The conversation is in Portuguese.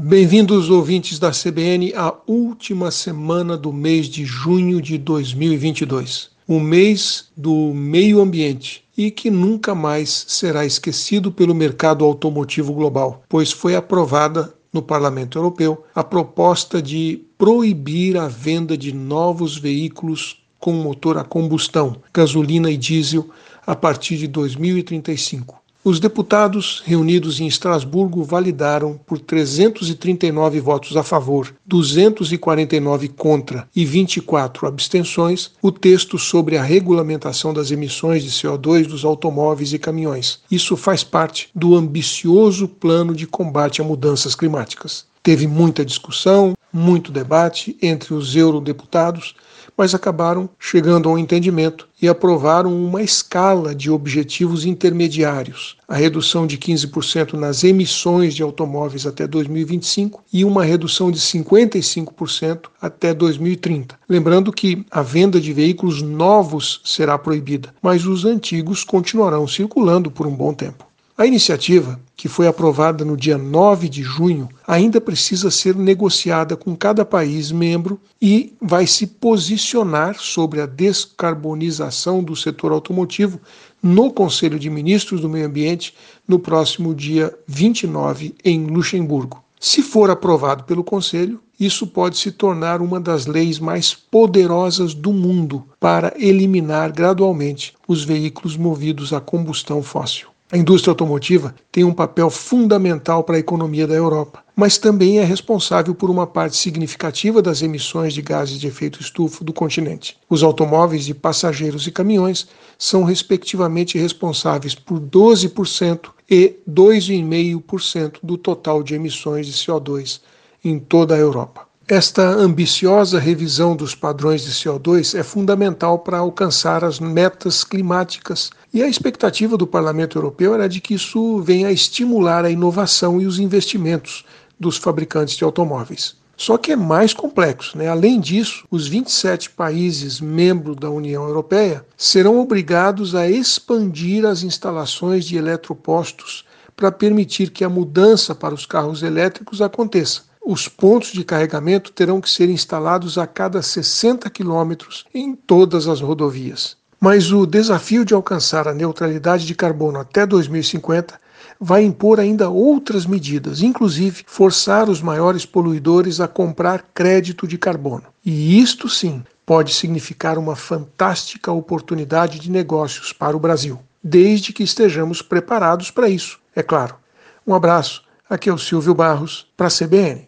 Bem-vindos, ouvintes da CBN, à última semana do mês de junho de 2022, o mês do meio ambiente e que nunca mais será esquecido pelo mercado automotivo global, pois foi aprovada no Parlamento Europeu a proposta de proibir a venda de novos veículos com motor a combustão, gasolina e diesel, a partir de 2035. Os deputados reunidos em Estrasburgo validaram por 339 votos a favor, 249 contra e 24 abstenções o texto sobre a regulamentação das emissões de CO2 dos automóveis e caminhões. Isso faz parte do ambicioso plano de combate a mudanças climáticas. Teve muita discussão, muito debate entre os eurodeputados mas acabaram chegando a um entendimento e aprovaram uma escala de objetivos intermediários, a redução de 15% nas emissões de automóveis até 2025 e uma redução de 55% até 2030. Lembrando que a venda de veículos novos será proibida, mas os antigos continuarão circulando por um bom tempo. A iniciativa, que foi aprovada no dia 9 de junho, ainda precisa ser negociada com cada país membro e vai se posicionar sobre a descarbonização do setor automotivo no Conselho de Ministros do Meio Ambiente no próximo dia 29 em Luxemburgo. Se for aprovado pelo Conselho, isso pode se tornar uma das leis mais poderosas do mundo para eliminar gradualmente os veículos movidos a combustão fóssil. A indústria automotiva tem um papel fundamental para a economia da Europa, mas também é responsável por uma parte significativa das emissões de gases de efeito estufa do continente. Os automóveis de passageiros e caminhões são, respectivamente, responsáveis por 12% e 2,5% do total de emissões de CO2 em toda a Europa. Esta ambiciosa revisão dos padrões de CO2 é fundamental para alcançar as metas climáticas e a expectativa do Parlamento Europeu era de que isso venha a estimular a inovação e os investimentos dos fabricantes de automóveis. Só que é mais complexo. Né? Além disso, os 27 países membros da União Europeia serão obrigados a expandir as instalações de eletropostos para permitir que a mudança para os carros elétricos aconteça os pontos de carregamento terão que ser instalados a cada 60 quilômetros em todas as rodovias. Mas o desafio de alcançar a neutralidade de carbono até 2050 vai impor ainda outras medidas, inclusive forçar os maiores poluidores a comprar crédito de carbono. E isto sim pode significar uma fantástica oportunidade de negócios para o Brasil, desde que estejamos preparados para isso, é claro. Um abraço, aqui é o Silvio Barros, para a CBN.